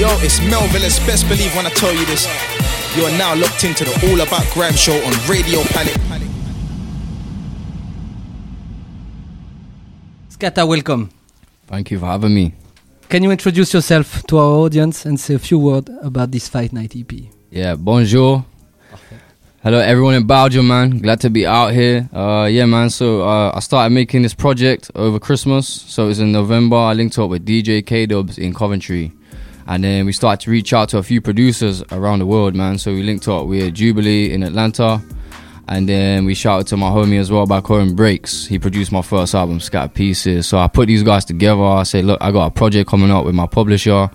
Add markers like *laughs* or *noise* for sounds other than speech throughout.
Yo, it's Melville. It's best believe when I tell you this. You are now locked into the All About Grime show on Radio Panic. Skatta, welcome. Thank you for having me. Can you introduce yourself to our audience and say a few words about this Fight Night EP? Yeah, bonjour. Hello, everyone in Belgium, man. Glad to be out here. Uh, yeah, man. So uh, I started making this project over Christmas. So it was in November. I linked up with DJ K Dubs in Coventry, and then we started to reach out to a few producers around the world, man. So we linked up with Jubilee in Atlanta, and then we shouted to my homie as well back home, Breaks. He produced my first album, Scat Pieces. So I put these guys together. I said, look, I got a project coming up with my publisher.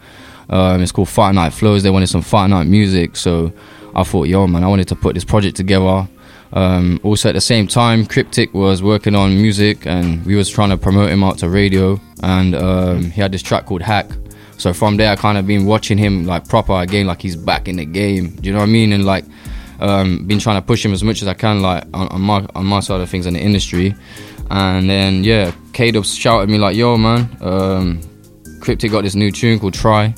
Um, it's called Fight Night Flows. They wanted some Fight Night music, so I thought, yo, man, I wanted to put this project together. Um, also, at the same time, Kriptik was working on music, and we was trying to promote him out to radio. And um, he had this track called Hack. So from there, I kind of been watching him like proper again, like he's back in the game. Do you know what I mean? And like, um, been trying to push him as much as I can, like on, on my on my side of things in the industry. And then yeah, K Dubs shouted me like, "Yo, man, um, Kriptik got this new tune called Try,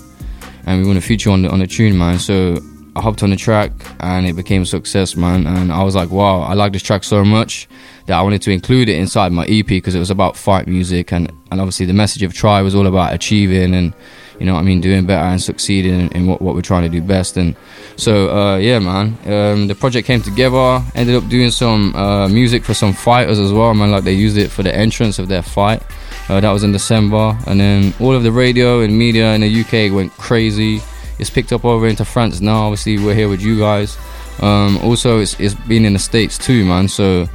and we want to feature on the on the tune, man." So I hopped on the track and it became a success, man. And I was like, wow, I like this track so much that I wanted to include it inside my EP because it was about fight music and, and obviously the message of Try was all about achieving and, you know what I mean, doing better and succeeding in, what, what we're trying to do best. And so, uh, yeah, man, um, the project came together, ended up doing some uh, music for some fighters as well, man. Like they used it for the entrance of their fight. Uh, that was in December. And then all of the radio and media in the UK went crazy it's picked up over into France now. Obviously, we're here with you guys. Um, also, it's, it's been in the States too, man. So,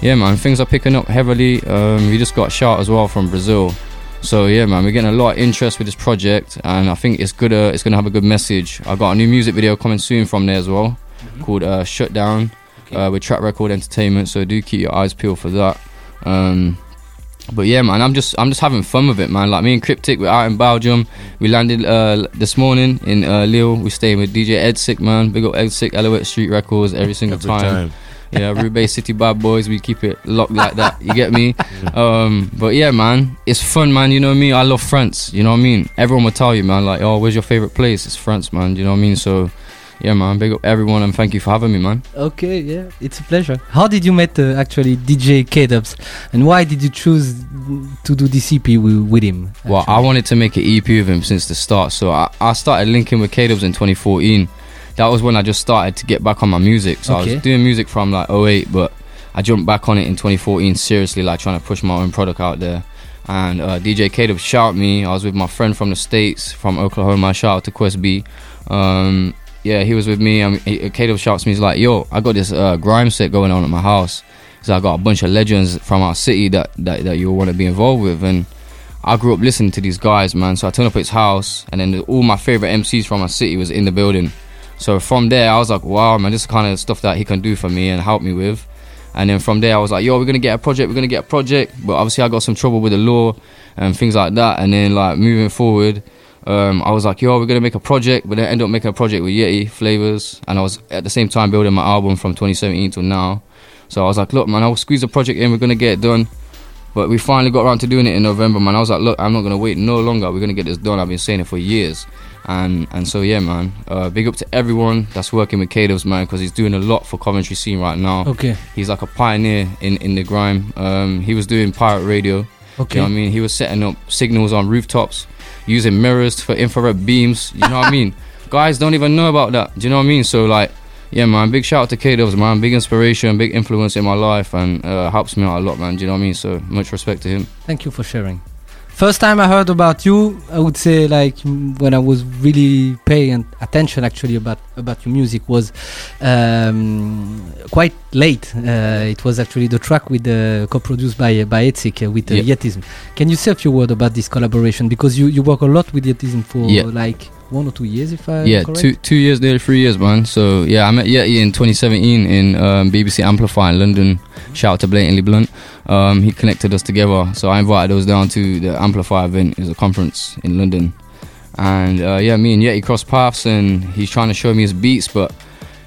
yeah, man, things are picking up heavily. Um, we just got a shout as well from Brazil. So yeah, man, we're getting a lot of interest with this project, and I think it's good. Uh, it's gonna have a good message. I got a new music video coming soon from there as well, mm-hmm. called uh, "Shut Down" okay. uh, with Track Record Entertainment. So do keep your eyes peeled for that. Um, but yeah, man, I'm just I'm just having fun with it, man. Like me and Kriptik, we're out in Belgium. We landed uh, this morning in uh, Lille. We staying with DJ Edsick, man. Big up Edsick, Alouette Street Records every single every time. time. *laughs* yeah, Roubaix City Bad Boys. We keep it locked like that. You get me? *laughs* Um, but yeah, man, it's fun, man. You know I mean? I love France. You know what I mean? Everyone will tell you, man. Like, oh, where's your favorite place? It's France, man. You know what I mean? So yeah, man. Big up everyone and thank you for having me, man. Okay, yeah, it's a pleasure. How did you meet uh, actually DJ K Dubs and why did you choose to do this EP with, with him? Actually? Well, I wanted to make an EP with him since the start, so I, I started linking with K Dubs in 2014. That was when I just started to get back on my music. So okay. I was doing music from like 08, but I jumped back on it in 2014 seriously, like trying to push my own product out there. And uh, DJ K Dubs shout me. I was with my friend from the States, from Oklahoma. Shout out to Quest B. Um, yeah, he was with me. Um, he, shouts me, he's like, yo, I got this uh, grime set going on at my house. So I got a bunch of legends from our city that, that, that you want to be involved with. And I grew up listening to these guys, man. So I turned up at his house, and then all my favorite MCs from our city was in the building. So from there, I was like, wow, man, this is kind of stuff that he can do for me and help me with. And then from there, I was like, yo, we're gonna get a project, we're gonna get a project. But obviously, I got some trouble with the law and things like that. And then, like, moving forward, um, I was like, yo, we're gonna make a project, but then end up making a project with Yeti Flavors, and I was at the same time building my album from 2017 till now. So I was like, look, man, I'll squeeze the project in, we're gonna get it done. But we finally got around to doing it in November, man. I was like, look, I'm not gonna wait no longer. We're gonna get this done. I've been saying it for years, and and so yeah, man. Uh, big up to everyone that's working with Kados, man, because he's doing a lot for Coventry scene right now. Okay. He's like a pioneer in in the grime. Um, he was doing pirate radio. Okay. You know what I mean? He was setting up signals on rooftops using mirrors for infrared beams. You know what I mean? *laughs* Guys don't even know about that. Do you know what I mean? So like, yeah, man. Big shout out to K Dubs, man. Big inspiration, big influence in my life, and uh, helps me out a lot, man. Do you know what I mean? So much respect to him. Thank you for sharing. First time I heard about you, I would say like when I was really paying attention actually about about your music was um, quite late. Uh, it was actually the track with uh, co-produced by by Edsick uh, with uh, yep. Yetism. Can you say a few words about this collaboration because you you work a lot with Yetism for yep. like one or two years, if I yeah, two two years, nearly three years, man. So yeah, I met Yeti in 2017 in um, BBC Amplify in London. Shout out to Blatantly Blunt. Um, he connected us together, so I invited us down to the Amplify event. It was a conference in London, and uh, yeah, me and Yeti crossed paths, and he's trying to show me his beats, but.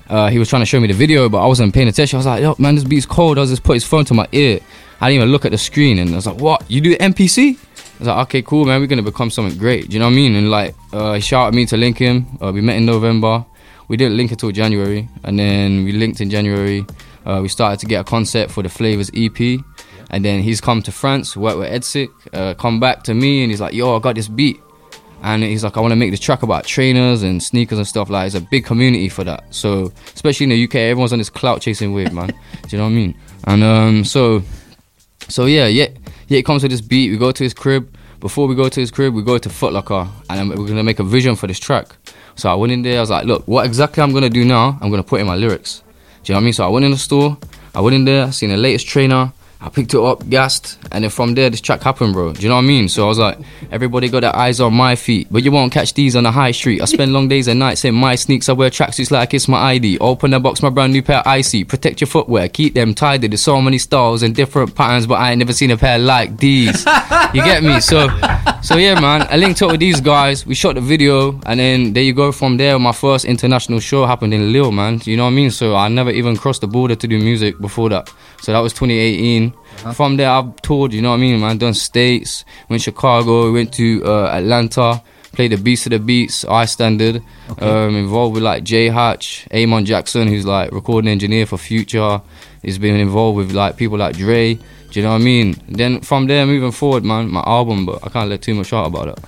Uh, he was trying to show me the video, but I wasn't paying attention. I was like, "Yo, man, this beat's cold." I was just put his phone to my ear. I didn't even look at the screen, and I was like, "What? You do MPC?" I was like, okay, cool, man. We're gonna become something great. Do you know what I mean? And like, uh, he shouted me to link him. Uh, we met in November. We didn't link until January, and then we linked in January. Uh, we started to get a concept for the Flavors EP, and then he's come to France, worked with Edsick, uh, come back to me, and he's like, yo, I got this beat. And he's like, I want to make this track about trainers and sneakers and stuff. Like, it's a big community for that. So, especially in the UK, everyone's on this clout chasing wave, man. Do you know what I mean? And um, so, so yeah, yeah, yeah. He comes with this beat. We go to his crib. Before we go to his crib, we go to Foot Locker, and we're gonna make a vision for this track. So I went in there. I was like, look, what exactly I'm gonna do now? I'm gonna put in my lyrics. Do you know what I mean? So I went in the store. I went in there, seen the latest trainer. I picked it up, gassed, and then from there, this track happened, bro. Do you know what I mean? So I was like, everybody got their eyes on my feet, but you won't catch these on the high street. I spend long days and nights in my sneaks. I wear tracksuits like it's my ID. Open the box, my brand new pair icy. Protect your footwear, keep them tidy. There's so many styles and different patterns, but I ain't never seen a pair like these. You get me? So, so yeah, man. I linked up with these guys. We shot the video, and then there you go. From there, my first international show happened in Lille, man. You know what I mean? So I never even crossed the border to do music before that. So that was 2018. From there, I've toured, you know what I mean, man. Done states, went to Chicago, went to uh, Atlanta, played the Beast of the Beats, I Standard. Um, involved with like J Hatch, Amon Jackson, who's like recording engineer for Future. He's been involved with like people like Dre. Do you know what I mean? Then from there, moving forward, man, my album, but I can't let too much out about it.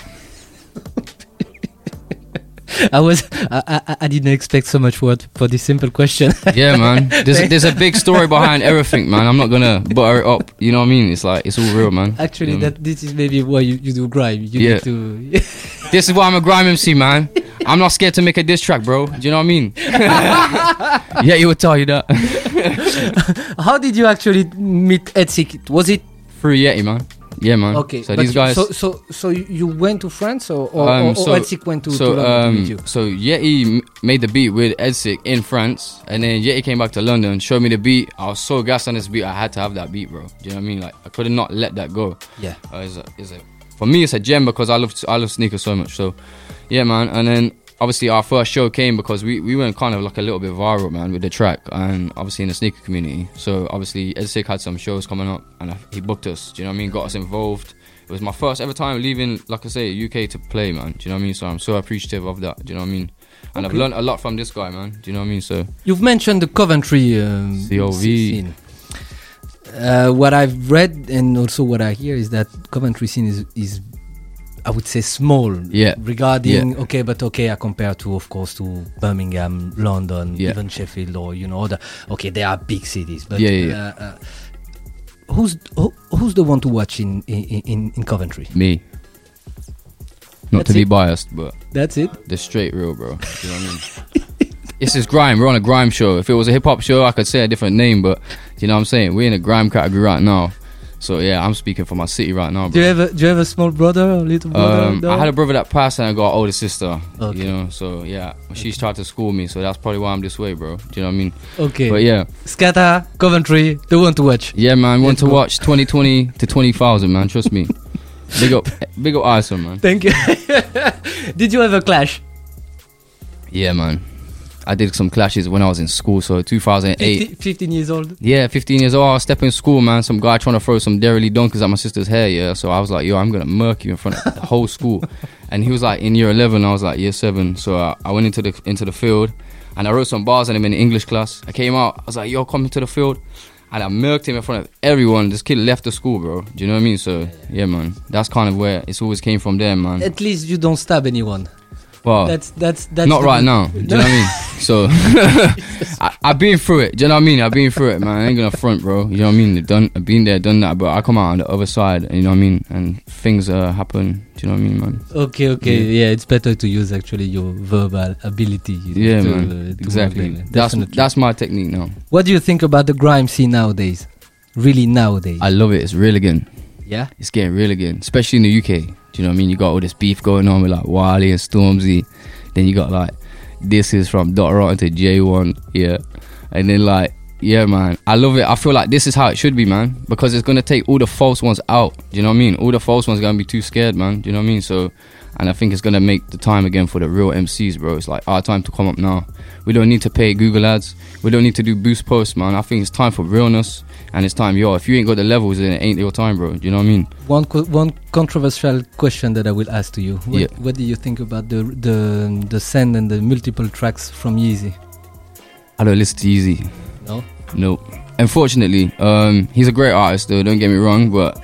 I was I, I, I didn't expect so much word for this simple question. Yeah, man. There's *laughs* there's a big story behind everything, man. I'm not gonna butter it up. You know what I mean? It's like it's all real, man. Actually, You know? that this is maybe why you, you do grime. You Yeah. need to. *laughs* This is why I'm a grime MC, man. I'm not scared to make a diss track, bro. Do you know what I mean? *laughs* yeah, he would tell you that. How did you actually meet Etsy? Was it Free Yeti, man. Yeah, man. okay? So but these guys. So so so you went to France or or, Um, or, so- went to, so to London to um, meet you? so Yeti made the beat with Edsick in France, and then Yeti came back to London, showed me the beat. I was so gassed on this beat, I had to have that beat, bro. Do you know what I mean? Like I could not let that go. Yeah. Uh, it's a, it's a, for me, it's a gem because I love I love sneakers so much. So, yeah, man. And then obviously our first show came because we, we went kind of like a little bit viral, man, with the track, and obviously in the sneaker community. So obviously Edsick had some shows coming up, and I, he booked us. Do you know what I mean? Got us involved. It was my first ever time leaving, like I say, UK to play, man. Do you know what I mean? So I'm so appreciative of that. Do you know what I mean? And I've learned a lot from this guy, man. Do you know what I mean? So You've mentioned the Coventry um, COV. scene. Uh, what I've read and also what I hear is that Coventry scene is is I would say small. Yeah. Regarding okay, but okay, I compare to of course to Birmingham, London, Yeah. even Sheffield, or you know, other okay, they are big cities, but Yeah, yeah, Uh, uh, who's who, who's the one to watch in in, in, Coventry? me, not That's to be biased, but That's it. the straight real, bro. Do you know what I mean? *laughs* This is grime. We're on a grime show. If it was a hip hop show, I could say a different name, but you know what I'm saying? We're in a grime category right now. So yeah, I'm speaking for my city right now, Bro. Do you a do you have a small brother or little brother? Um, No? I had a brother that passed and I got an older sister. Okay. You know, so yeah, she's tried to school me, so that's probably why I'm this way, bro. Do you know what I mean? okay. But yeah, Skatta, Coventry, the one to watch. yeah, man. Want Let's to go. watch 2020 to 20,000, man. Trust me. *laughs* Big up, big up, I-SON, man. Thank you. *laughs* Did you have a clash? Yeah, man. I did some clashes when I was in school, so 2008. 50, 15 years old. Yeah, 15 years old. I was stepping in school, man. Some guy trying to throw some Dairy Dunkers at my sister's hair, yeah. So I was like, yo, I'm going to murk you in front of the *laughs* whole school. And he was like in year 11, I was like year 7. So uh, I went into the into the field and I wrote some bars on him in English class. I came out, I was like, yo, come into the field. And I murked him in front of everyone. This kid left the school, bro. Do you know what I mean? So, yeah, man. That's kind of where it's always came from there, man. At least you don't stab anyone. Well, That's that's that's not right now. Do you know what I mean? *laughs* So *laughs* I, I've been through it. Do you know what I mean? I've been through it, man. I ain't gonna front, bro. You know what I mean? Done, I've been there, done that, but I come out on the other side. You know what I mean? And things uh, happen. Do you know what I mean, man? Okay, okay, yeah. It's better to use actually your verbal ability. you know, Yeah, to, man. uh, Exactly. That's definitely. that's my technique now. What do you think about the grime scene nowadays? Really nowadays? I love it. It's real again. yeah. It's getting real again, especially in the UK. You know what I mean? You got all this beef going on with like Wiley and Stormzy. Then you got like this is from Dot Rotten to J1, yeah. And then like yeah, man, I love it. I feel like this is how it should be, man, because it's gonna take all the false ones out. Do you know what I mean? All the false ones gonna be too scared, man. Do you know what I mean? So, and I think it's gonna make the time again for the real MCs, bro. It's like our time to come up now. We don't need to pay Google ads. We don't need to do boost posts, man. I think it's time for realness and it's time. Yo, if you ain't got the levels, then it ain't your time, bro. Do you know what I mean? One co- one controversial question that I will ask to you. What, Yeah. what do you think about the the the send and the multiple tracks from Yeezy? I don't listen to Easy. No. Nope. Unfortunately, um, he's a great artist, though. Don't get me wrong, but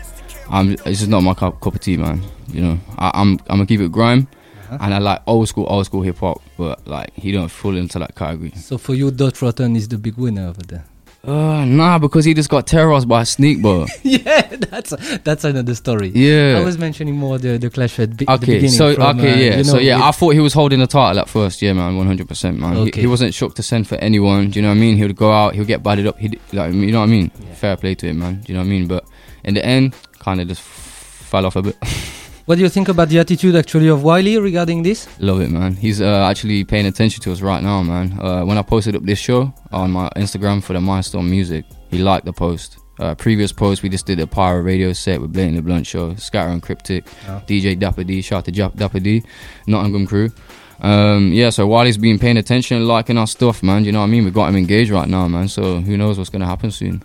I'm. It's just not my cup, cup of tea, man. You know, I, I'm. I'm gonna keep it grime, Uh-huh. and I like old school, old school hip hop, but like he don't fall into that category. So for you, Dot Rotten is the big winner over there. Uh, nah, because he just got terrorized by a sneak ball. *laughs* yeah, that's that's another story. Yeah. I was mentioning more the the clash at be- the Okay, beginning. so from, okay, uh, yeah, you so know, yeah, I thought he was holding the title at first, yeah, man, one hundred percent, man. He, Okay. he wasn't shook to send for anyone. Do you know what I mean? He would go out, he'll get batted up. He like, you know what I mean? Fair play to him, man. Do you know what I mean? But in the end, kind of just f- fell off a bit. *laughs* what do you think about the attitude actually of Wiley regarding this? Love it, man. He's uh, actually paying attention to us right now, man. Uh, when I posted up this show on my Instagram for the Milestone Music, he liked the post. Uh, previous post, we just did a Pyro radio set with Blatantly Blunt Show, Skatta and Kriptik, Oh. DJ Dapper D, shout out to Dapper D, Nottingham crew. Um, yeah, so while he's been paying attention, liking our stuff, man, you know what I mean? We got him engaged right now, man. So who knows what's gonna happen soon?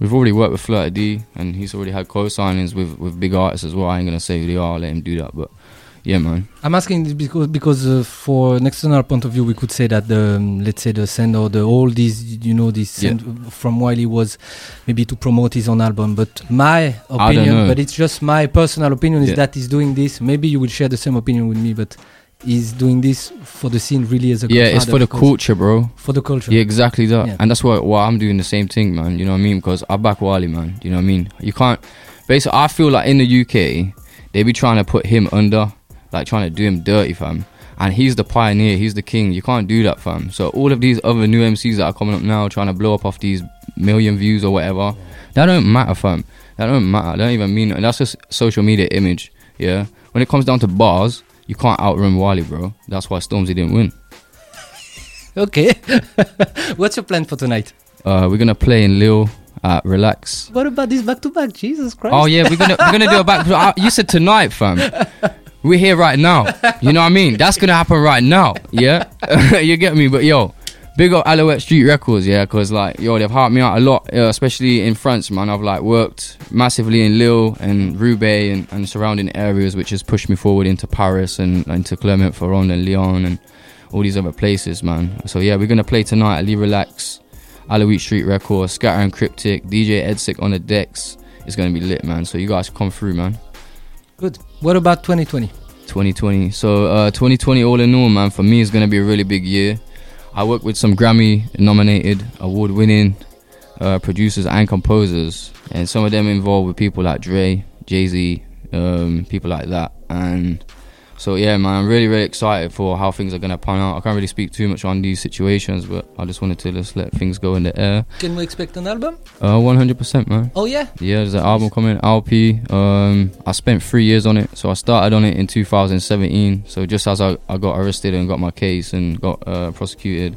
We've already worked with Flirty D, and he's already had co-signings with with big artists as well. I ain't gonna say who they are, I'll let him do that, but yeah, man. I'm asking this because because uh, for an external point of view, we could say that the um, let's say the send or the all these you know this Yeah. send from Wiley was maybe to promote his own album. But my opinion, but it's just my personal opinion, is Yeah. that he's doing this. Maybe you will share the same opinion with me, but he's doing this for the scene really as a Yeah, it's for the culture, bro. for the culture. Yeah, exactly that. Yeah. And that's why why I'm doing the same thing, man. You know what I mean? Because I back Wally, man. You know what I mean? You can't. Basically, I feel like in the UK, they be trying to put him under, like trying to do him dirty, fam. And he's the pioneer, he's the king. You can't do that, fam. So all of these other new MCs that are coming up now, trying to blow up off these million views or whatever, that don't matter, fam. That don't matter. That don't even mean. And that's just social media image. Yeah. When it comes down to bars, you can't outrun Wally, bro. That's why Stormzy didn't win. *laughs* Okay. *laughs* What's your plan for tonight? Uh, we're gonna play in Lille at Relax. What about this back to back? Jesus Christ! Oh yeah, we're gonna we're gonna do a back. *laughs* uh, You said tonight, fam. We're here right now. You know what I mean? That's gonna happen right now. Yeah, you get me. But yo, big up Alouette Street Records, yeah, because like yo, they've helped me out a lot, especially in France, man. I've like worked massively in Lille and Roubaix and, and surrounding areas, which has pushed me forward into Paris and into Clermont-Ferrand and Lyon and all these other places, man. So yeah, we're gonna play tonight at Lee Relax, Alouette Street Records, Skatta and Kriptik, DJ Edsick on the decks. It's gonna be lit, man. So you guys come through, man. Good. What about 2020? 2020. So uh, 2020, all in all, man, for me is gonna be a really big year. I work with some Grammy-nominated, award-winning uh, producers and composers, and some of them involved with people like Dre, Jay Z, um, people like that. And so yeah, man, I'm really, really excited for how things are gonna pan out. I can't really speak too much on these situations, but I just wanted to just let things go in the air. Can we expect an album? Uh, 100%, man. Oh yeah. Yeah, there's an album coming, LP. Um, I spent three years on it, so I started on it in 2017. So just as I, I got arrested and got my case and got uh, prosecuted,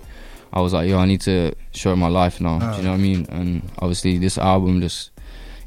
I was like, yo, I need to show my life now. Do you know what I mean? And obviously, this album just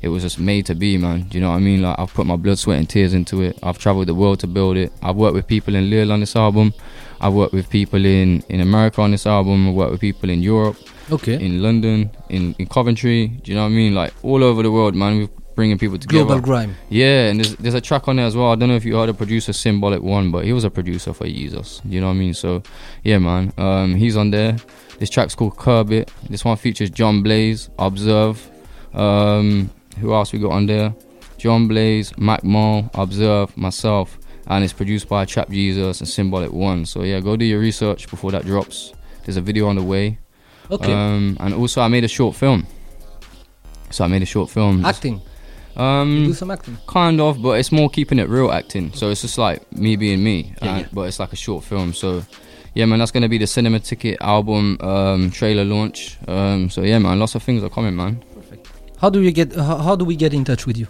it was just made to be, man. Do you know what I mean? Like I've put my blood, sweat, and tears into it. I've traveled the world to build it. I've worked with people in Lille on this album. I've worked with people in in America on this album. I've worked with people in Europe Okay. in London, in, in Coventry. Do you know what I mean? Like all over the world, man. We're bringing people together. Global grime. Yeah, and there's there's a track on there as well. I don't know if you heard the producer Symbolic One, but he was a producer for Jesus. You know what I mean? So yeah, man. Um, he's on there. This track's called Curb It. This one features John Blaze, Observe. Um, who else we got on there? John Blaze, Mac Mo, Observe, myself, and it's produced by Trap Jesus and Symbolic One. So yeah, go do your research before that drops. There's a video on the way. Okay. Um, and also I made a short film. So I made a short film. acting. Um, do some acting. kind of, but it's more keeping it real acting. So it's just like me being me, Yeah, and- yeah. but it's like a short film. So yeah, man, that's gonna be the Cinema Ticket album um, trailer launch. Um, so yeah, man, lots of things are coming, man. How do you get? How, how do we get in touch with you?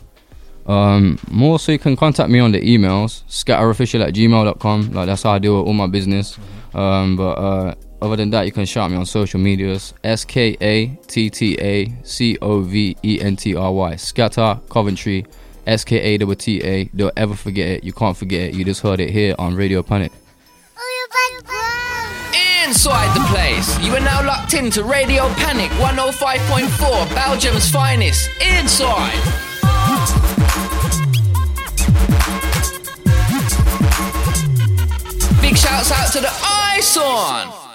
Um, more so you can contact me on the emails scatterofficial at gmail.com. Like that's how I deal with all my business. Um, but uh, other than that, you can shout me on social medias S K A T T A C O V E N T R Y Skatta Coventry S K A T T A. Don't ever forget it. You can't forget it. You just heard it here on Radio Panic. Inside the place. You are now locked into Radio Panic 105.4, Belgium's finest. Inside. Big shouts out to the I-SON.